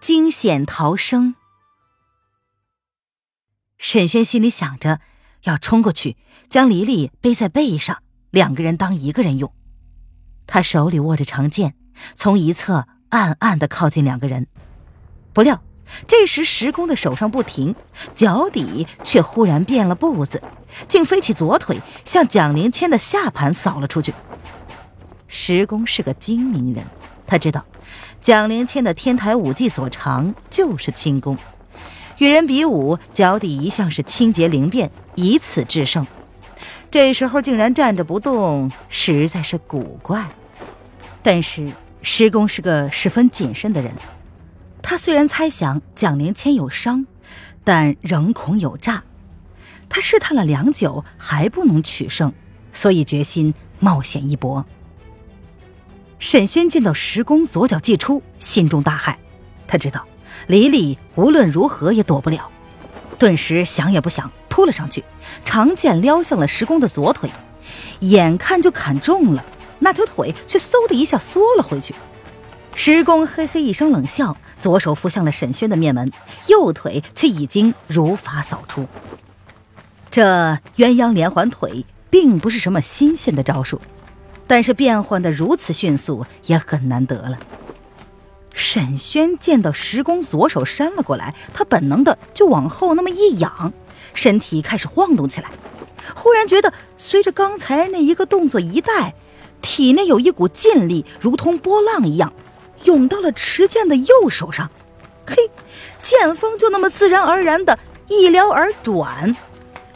惊险逃生，沈轩心里想着要冲过去将黎黎背在背上，两个人当一个人用。他手里握着长剑，从一侧暗暗的靠近两个人。不料这时石公的手上不停，脚底却忽然变了步子，竟飞起左腿向蒋灵谦的下盘扫了出去。石公是个精明人，他知道。蒋灵谦的天台武技所长就是轻功，与人比武，脚底一向是清洁灵便，以此制胜。这时候竟然站着不动，实在是古怪。但是施公是个十分谨慎的人，他虽然猜想蒋灵谦有伤，但仍恐有诈。他试探了良久，还不能取胜，所以决心冒险一搏。沈轩见到石公左脚既出，心中大骇。他知道李李无论如何也躲不了，顿时想也不想扑了上去，长剑撩向了石公的左腿，眼看就砍中了，那条腿却嗖的一下缩了回去。石公嘿嘿一声冷笑，左手扶向了沈轩的面门，右腿却已经如法扫出。这鸳鸯连环腿并不是什么新鲜的招数。但是变换的如此迅速，也很难得了。沈轩见到石公左手扇了过来，他本能的就往后那么一仰，身体开始晃动起来。忽然觉得随着刚才那一个动作一带，体内有一股劲力，如同波浪一样，涌到了持剑的右手上。嘿，剑锋就那么自然而然的一撩而转，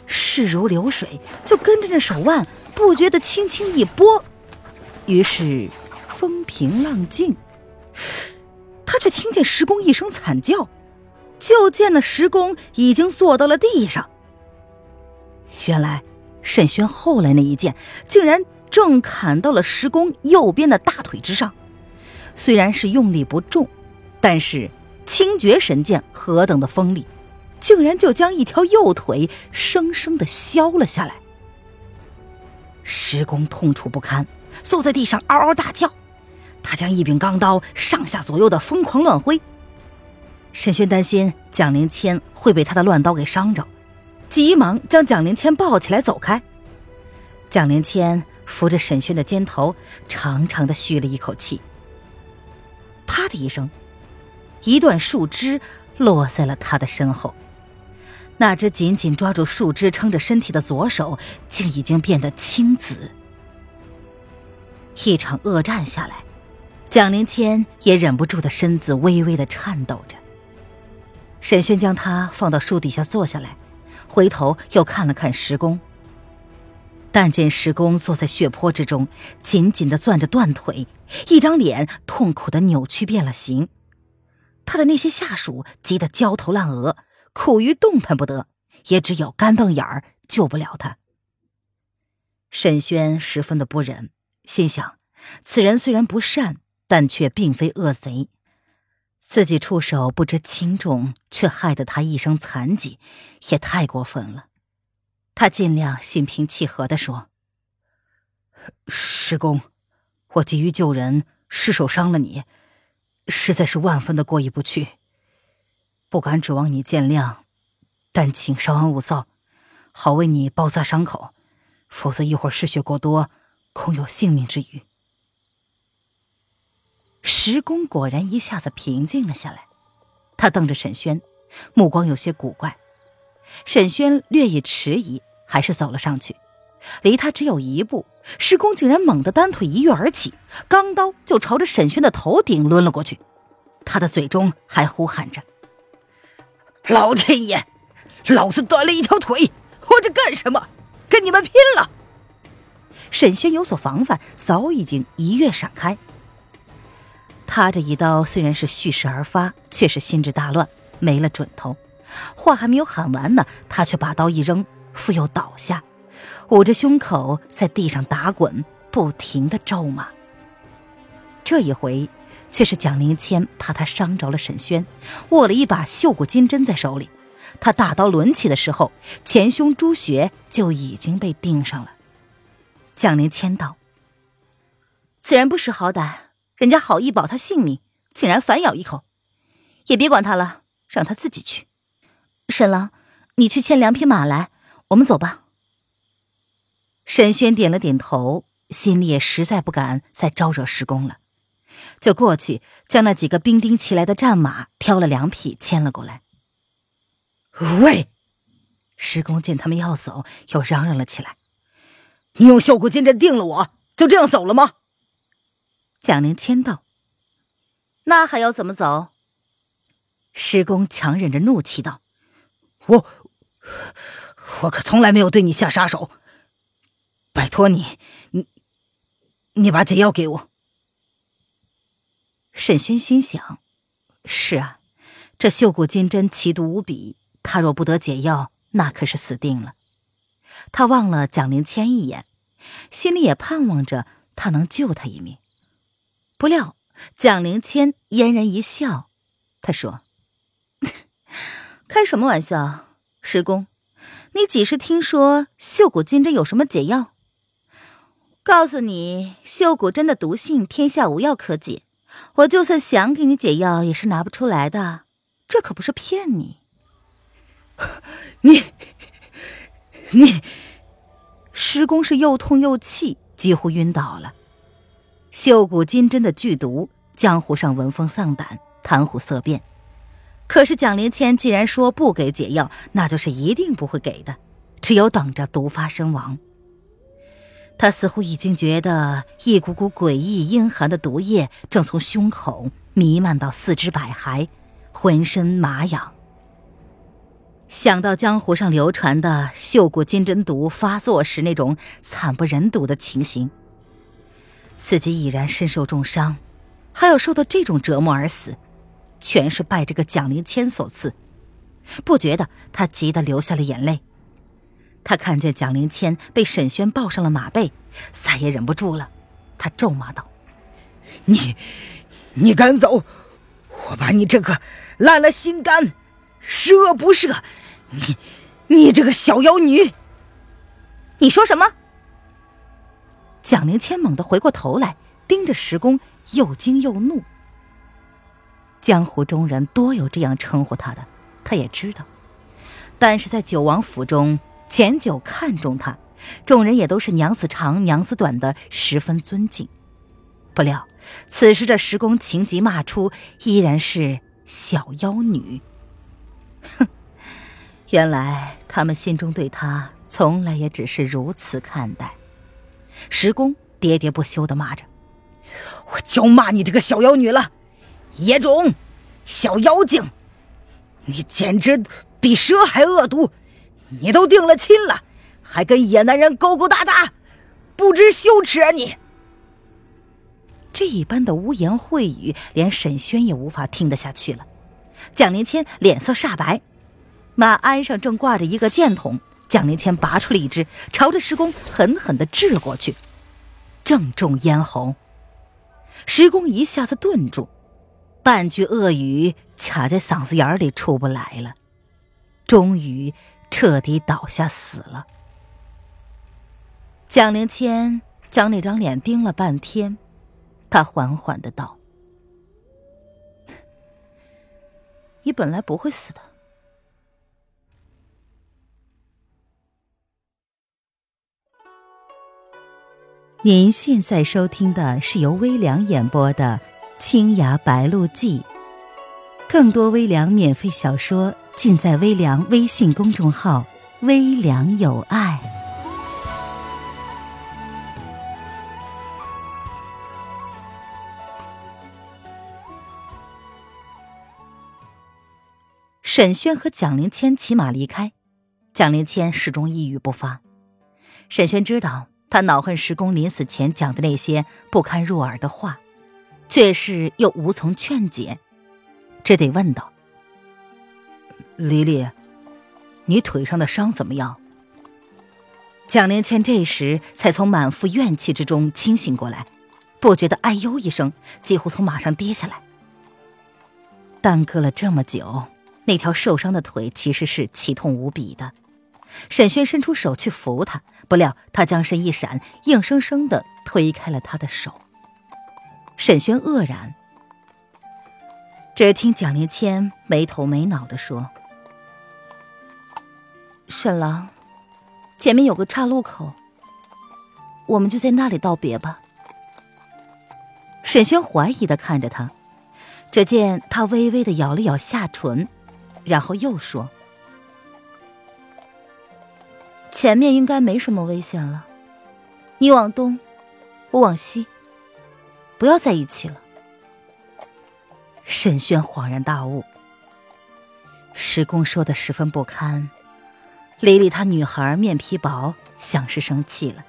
势如流水，就跟着那手腕不觉得轻轻一拨。于是，风平浪静，他却听见石公一声惨叫，就见那石公已经坐到了地上。原来，沈轩后来那一剑，竟然正砍到了石公右边的大腿之上。虽然是用力不重，但是清绝神剑何等的锋利，竟然就将一条右腿生生的削了下来。石公痛楚不堪。坐在地上嗷嗷大叫，他将一柄钢刀上下左右的疯狂乱挥。沈轩担心蒋灵谦会被他的乱刀给伤着，急忙将蒋灵谦抱起来走开。蒋灵谦扶着沈轩的肩头，长长的吁了一口气。啪的一声，一段树枝落在了他的身后。那只紧紧抓住树枝撑着身体的左手，竟已经变得青紫。一场恶战下来，蒋灵谦也忍不住的身子微微的颤抖着。沈轩将他放到树底下坐下来，回头又看了看石公。但见石公坐在血泊之中，紧紧的攥着断腿，一张脸痛苦的扭曲变了形。他的那些下属急得焦头烂额，苦于动弹不得，也只有干瞪眼儿救不了他。沈轩十分的不忍。心想，此人虽然不善，但却并非恶贼。自己出手不知轻重，却害得他一生残疾，也太过分了。他尽量心平气和的说：“师公，我急于救人，失手伤了你，实在是万分的过意不去。不敢指望你见谅，但请稍安勿躁，好为你包扎伤口，否则一会儿失血过多。”恐有性命之虞。石公果然一下子平静了下来，他瞪着沈轩，目光有些古怪。沈轩略一迟疑，还是走了上去。离他只有一步，石公竟然猛地单腿一跃而起，钢刀就朝着沈轩的头顶抡了过去。他的嘴中还呼喊着：“老天爷，老子断了一条腿，活着干什么？跟你们拼了！”沈轩有所防范，早已经一跃闪开。他这一刀虽然是蓄势而发，却是心智大乱，没了准头。话还没有喊完呢，他却把刀一扔，复又倒下，捂着胸口在地上打滚，不停的咒骂。这一回，却是蒋灵谦怕他伤着了沈轩，握了一把绣骨金针在手里。他大刀抡起的时候，前胸朱穴就已经被钉上了。蒋灵谦道：“此人不识好歹，人家好意保他性命，竟然反咬一口，也别管他了，让他自己去。”沈郎，你去牵两匹马来，我们走吧。沈轩点了点头，心里也实在不敢再招惹石公了，就过去将那几个兵丁骑来的战马挑了两匹牵了过来。喂！石公见他们要走，又嚷嚷了起来：“你用绣骨金针定了我，就这样走了吗？”蒋灵谦道：“那还要怎么走？”师公强忍着怒气道。我，我可从来没有对你下杀手。拜托你，你，你把解药给我。沈轩心想：是啊，这绣骨金针奇毒无比，他若不得解药，那可是死定了。他望了蒋灵谦一眼，心里也盼望着他能救他一命。不料蒋灵谦嫣然一笑，他说。开什么玩笑，师公，你几时听说绣骨金针有什么解药？告诉你，绣骨针的毒性天下无药可解，我就算想给你解药，也是拿不出来的。这可不是骗你。你，你，师公是又痛又气，几乎晕倒了。绣骨金针的剧毒，江湖上闻风丧胆，谈虎色变。可是蒋灵谦既然说不给解药，那就是一定不会给的，只有等着毒发身亡。他似乎已经觉得一股股诡异阴寒的毒液正从胸口弥漫到四肢百骸，浑身麻痒。想到江湖上流传的绣骨金针毒发作时那种惨不忍睹的情形，自己已然身受重伤，还要受到这种折磨而死。全是拜这个蒋灵谦所赐，不觉得他急得流下了眼泪。他看见蒋灵谦被沈轩抱上了马背，再也忍不住了，他咒骂道：“你，你敢走，我把你这个烂了心肝、十恶不赦，你，你这个小妖女！你说什么？”蒋灵谦猛地回过头来，盯着石公，又惊又怒。江湖中人多有这样称呼他的，他也知道。但是在九王府中，钱九看重他，众人也都是娘子长娘子短的，十分尊敬。不料此时这石公情急骂出，依然是小妖女。哼，原来他们心中对他从来也只是如此看待。石公喋喋不休的骂着：“我就骂你这个小妖女了。”野种，小妖精，你简直比蛇还恶毒！你都定了亲了，还跟野男人勾勾搭搭，不知羞耻啊你！这一般的污言秽语，连沈轩也无法听得下去了。蒋灵谦脸色煞白，马鞍上正挂着一个箭筒，蒋灵谦拔出了一支，朝着石公狠狠的掷过去，正中咽喉。石公一下子顿住。半句恶语卡在嗓子眼里出不来了，终于彻底倒下死了。蒋灵谦将那张脸盯了半天，他缓缓的道：“ 你本来不会死的。”您现在收听的是由微凉演播的。《青崖白鹿记》，更多微凉免费小说尽在微凉微信公众号“微凉有爱”。沈轩和蒋灵谦骑马离开，蒋灵谦始终一语不发。沈轩知道他恼恨石公临死前讲的那些不堪入耳的话。却是又无从劝解，只得问道：“黎黎，你腿上的伤怎么样？蒋灵谦这时才从满腹怨气之中清醒过来，不觉得哎呦一声，几乎从马上跌下来。耽搁了这么久，那条受伤的腿其实是奇痛无比的。沈轩伸出手去扶他，不料他将身一闪，硬生生的推开了他的手。沈轩愕然，只听蒋灵谦没头没脑的说：“沈郎。”前面有个岔路口，我们就在那里道别吧。沈轩怀疑的看着他，只见他微微的咬了咬下唇，然后又说：“前面应该没什么危险了，你往东，我往西，不要在一起了。”沈轩恍然大悟，石公说的十分不堪。李丽她女孩面皮薄，想是生气了。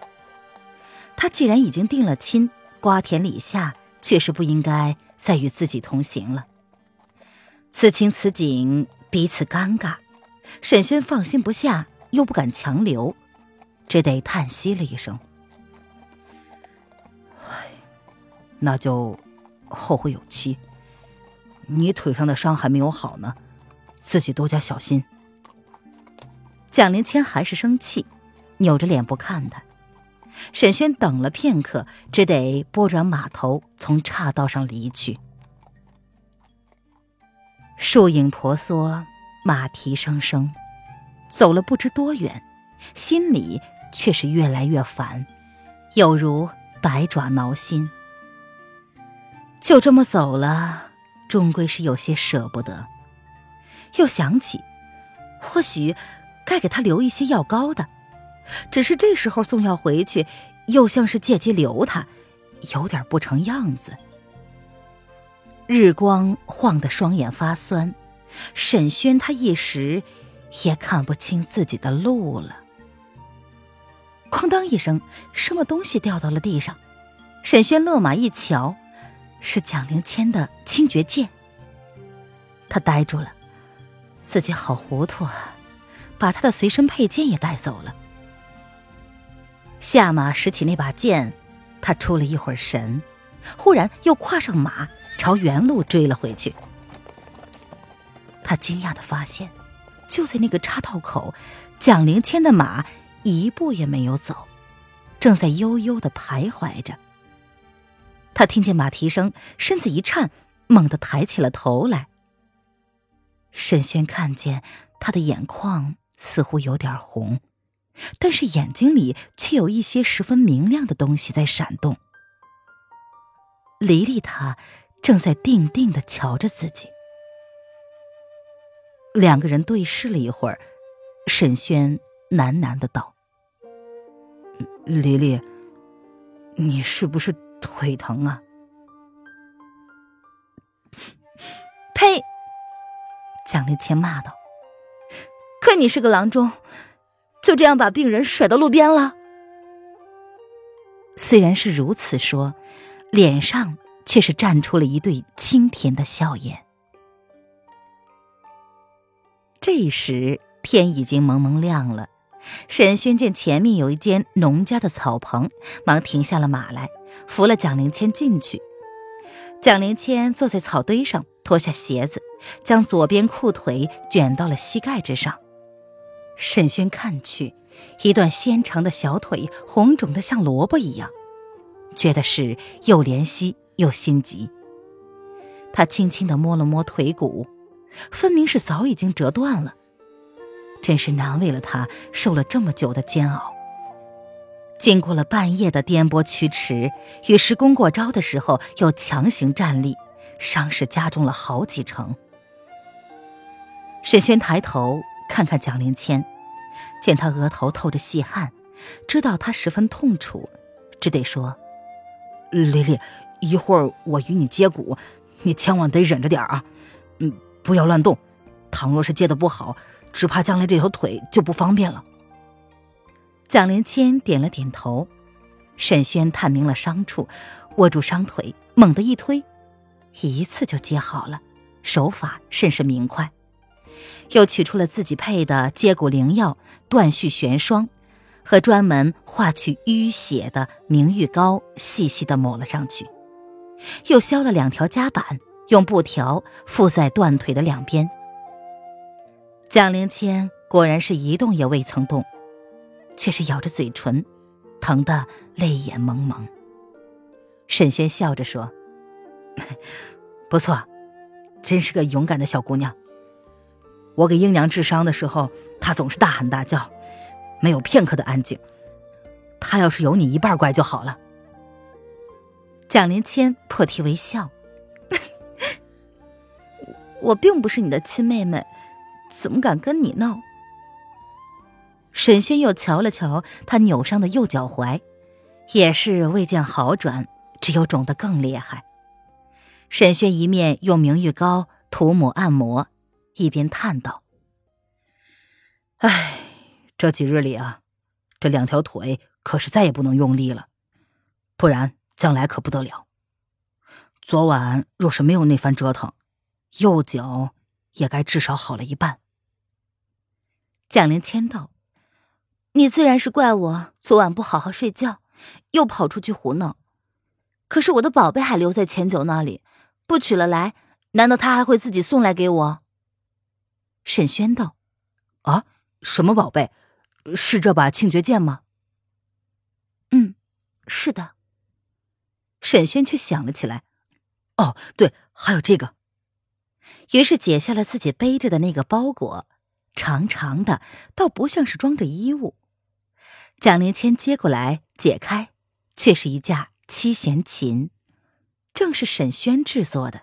他既然已经定了亲，瓜田李下，确实不应该再与自己同行了。此情此景，彼此尴尬，沈轩放心不下，又不敢强留，只得叹息了一声：“唉，那就后会有期。你腿上的伤还没有好呢，自己多加小心。”蒋灵谦还是生气，扭着脸不看他。沈轩等了片刻，只得拨转马头，从岔道上离去。树影婆娑，马蹄声声，走了不知多远，心里却是越来越烦，有如百爪挠心。就这么走了，终归是有些舍不得。又想起，或许。该给他留一些药膏的，只是这时候送药回去，又像是借机留他，有点不成样子。日光晃得双眼发酸，沈轩他一时也看不清自己的路了。哐当一声，什么东西掉到了地上，沈轩勒马一瞧，是蒋灵谦的清绝剑。他呆住了，自己好糊涂啊！把他的随身佩剑也带走了。下马拾起那把剑，他出了一会儿神，忽然又跨上马，朝原路追了回去。他惊讶的发现，就在那个岔道口，蒋灵谦的马一步也没有走，正在悠悠的徘徊着。他听见马蹄声，身子一颤，猛地抬起了头来。沈轩看见他的眼眶。似乎有点红，但是眼睛里却有一些十分明亮的东西在闪动。黎黎她正在定定的瞧着自己，两个人对视了一会儿，沈轩喃喃的道：“黎黎，你是不是腿疼啊？”呸！蒋丽谦骂道。亏你是个郎中，就这样把病人甩到路边了。虽然是如此说，脸上却是绽出了一对清甜的笑颜。这时天已经蒙蒙亮了，沈轩见前面有一间农家的草棚，忙停下了马来，扶了蒋灵谦进去。蒋灵谦坐在草堆上，脱下鞋子，将左边裤腿卷到了膝盖之上。沈轩看去，一段纤长的小腿红肿的像萝卜一样，觉得是又怜惜又心急。他轻轻的摸了摸腿骨，分明是早已经折断了。真是难为了他受了这么久的煎熬。经过了半夜的颠簸驱驰，与石公过招的时候又强行站立，伤势加重了好几成。沈轩抬头。看看蒋灵谦，见他额头透着细汗，知道他十分痛楚，只得说：“丽丽，一会儿我与你接骨，你千万得忍着点啊，嗯，不要乱动。倘若是接的不好，只怕将来这条腿就不方便了。”蒋灵谦点了点头。沈轩探明了伤处，握住伤腿，猛地一推，一次就接好了，手法甚是明快。又取出了自己配的接骨灵药断续玄霜，和专门化去淤血的明玉膏，细细的抹了上去，又削了两条夹板，用布条附在断腿的两边。蒋灵谦果然是一动也未曾动，却是咬着嘴唇，疼得泪眼蒙蒙。沈轩笑着说：“ 不错，真是个勇敢的小姑娘。”我给英娘治伤的时候，她总是大喊大叫，没有片刻的安静。她要是有你一半乖就好了。蒋灵谦破涕为笑：“我并不是你的亲妹妹，怎么敢跟你闹？”沈轩又瞧了瞧他扭伤的右脚踝，也是未见好转，只有肿得更厉害。沈轩一面用明玉膏涂抹按摩。一边叹道：“哎，这几日里啊，这两条腿可是再也不能用力了，不然将来可不得了。昨晚若是没有那番折腾，右脚也该至少好了一半。”蒋灵谦道：“你自然是怪我昨晚不好好睡觉，又跑出去胡闹。可是我的宝贝还留在钱九那里，不取了来，难道他还会自己送来给我？”沈轩道：“啊，什么宝贝？是这把庆绝剑吗？”“嗯，是的。”沈轩却想了起来：“哦，对，还有这个。”于是解下了自己背着的那个包裹，长长的，倒不像是装着衣物。蒋灵谦接过来解开，却是一架七弦琴，正是沈轩制作的。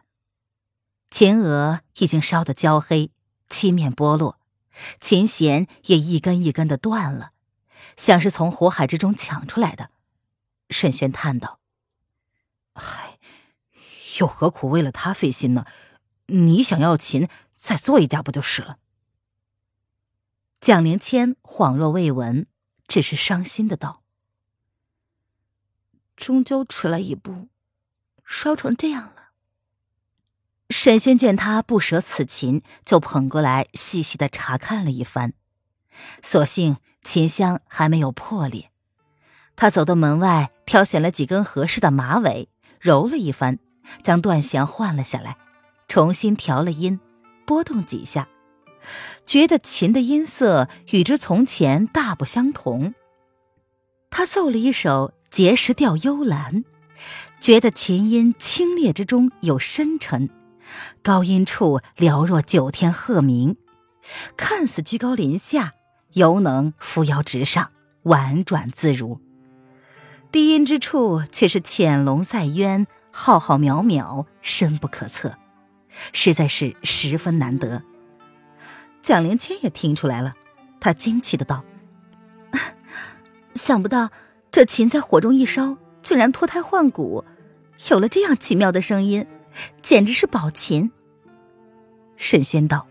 琴额已经烧得焦黑。漆面剥落，琴弦也一根一根的断了，像是从火海之中抢出来的。沈轩叹道：“嗨，又何苦为了他费心呢？你想要琴，再做一架不就是了？”蒋灵谦恍若未闻，只是伤心的道：“终究迟了一步，烧成这样了。”沈轩见他不舍此琴，就捧过来细细的查看了一番，所幸琴箱还没有破裂。他走到门外，挑选了几根合适的马尾，揉了一番，将断弦换了下来，重新调了音，拨动几下，觉得琴的音色与之从前大不相同。他奏了一首碣石调幽兰，觉得琴音清冽之中有深沉。高音处寥若九天鹤鸣，看似居高临下，犹能扶摇直上，婉转自如；低音之处却是潜龙在渊，浩浩渺渺，深不可测，实在是十分难得。蒋灵谦也听出来了，他惊奇的道：“ 想不到这琴在火中一烧，竟然脱胎换骨，有了这样奇妙的声音。”简直是宝琴。沈轩道：“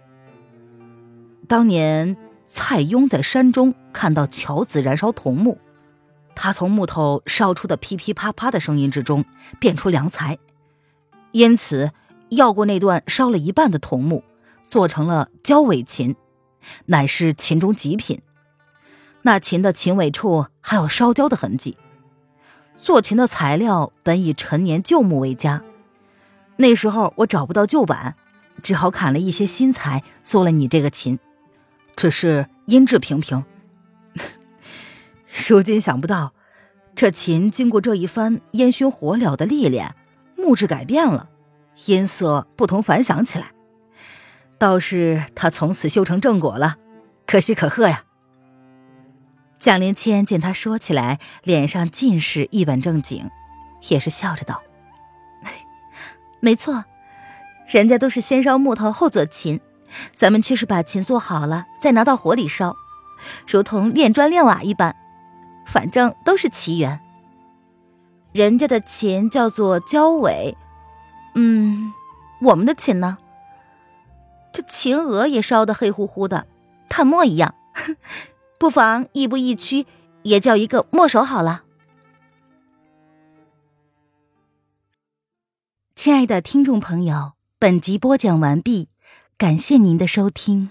当年蔡邕在山中看到乔子燃烧桐木，他从木头烧出的噼噼啪啪的声音之中辨出良材，因此要过那段烧了一半的桐木，做成了焦尾琴，乃是琴中极品。那琴的琴尾处还有烧焦的痕迹。做琴的材料本以陈年旧木为佳。”那时候我找不到旧版，只好砍了一些新材做了你这个琴，只是音质平平。如今想不到，这琴经过这一番烟熏火燎的历练，木质改变了，音色不同凡响起来。倒是他从此修成正果了，可喜可贺呀。蒋灵谦见他说起来脸上尽是一本正经，也是笑着道。没错，人家都是先烧木头后做琴，咱们却是把琴做好了再拿到火里烧，如同炼砖炼瓦一般，反正都是奇缘。人家的琴叫做焦尾，嗯，我们的琴呢？这琴额也烧得黑乎乎的，炭墨一样，不妨亦步亦趋，也叫一个墨手好了。亲爱的听众朋友，本集播讲完毕，感谢您的收听。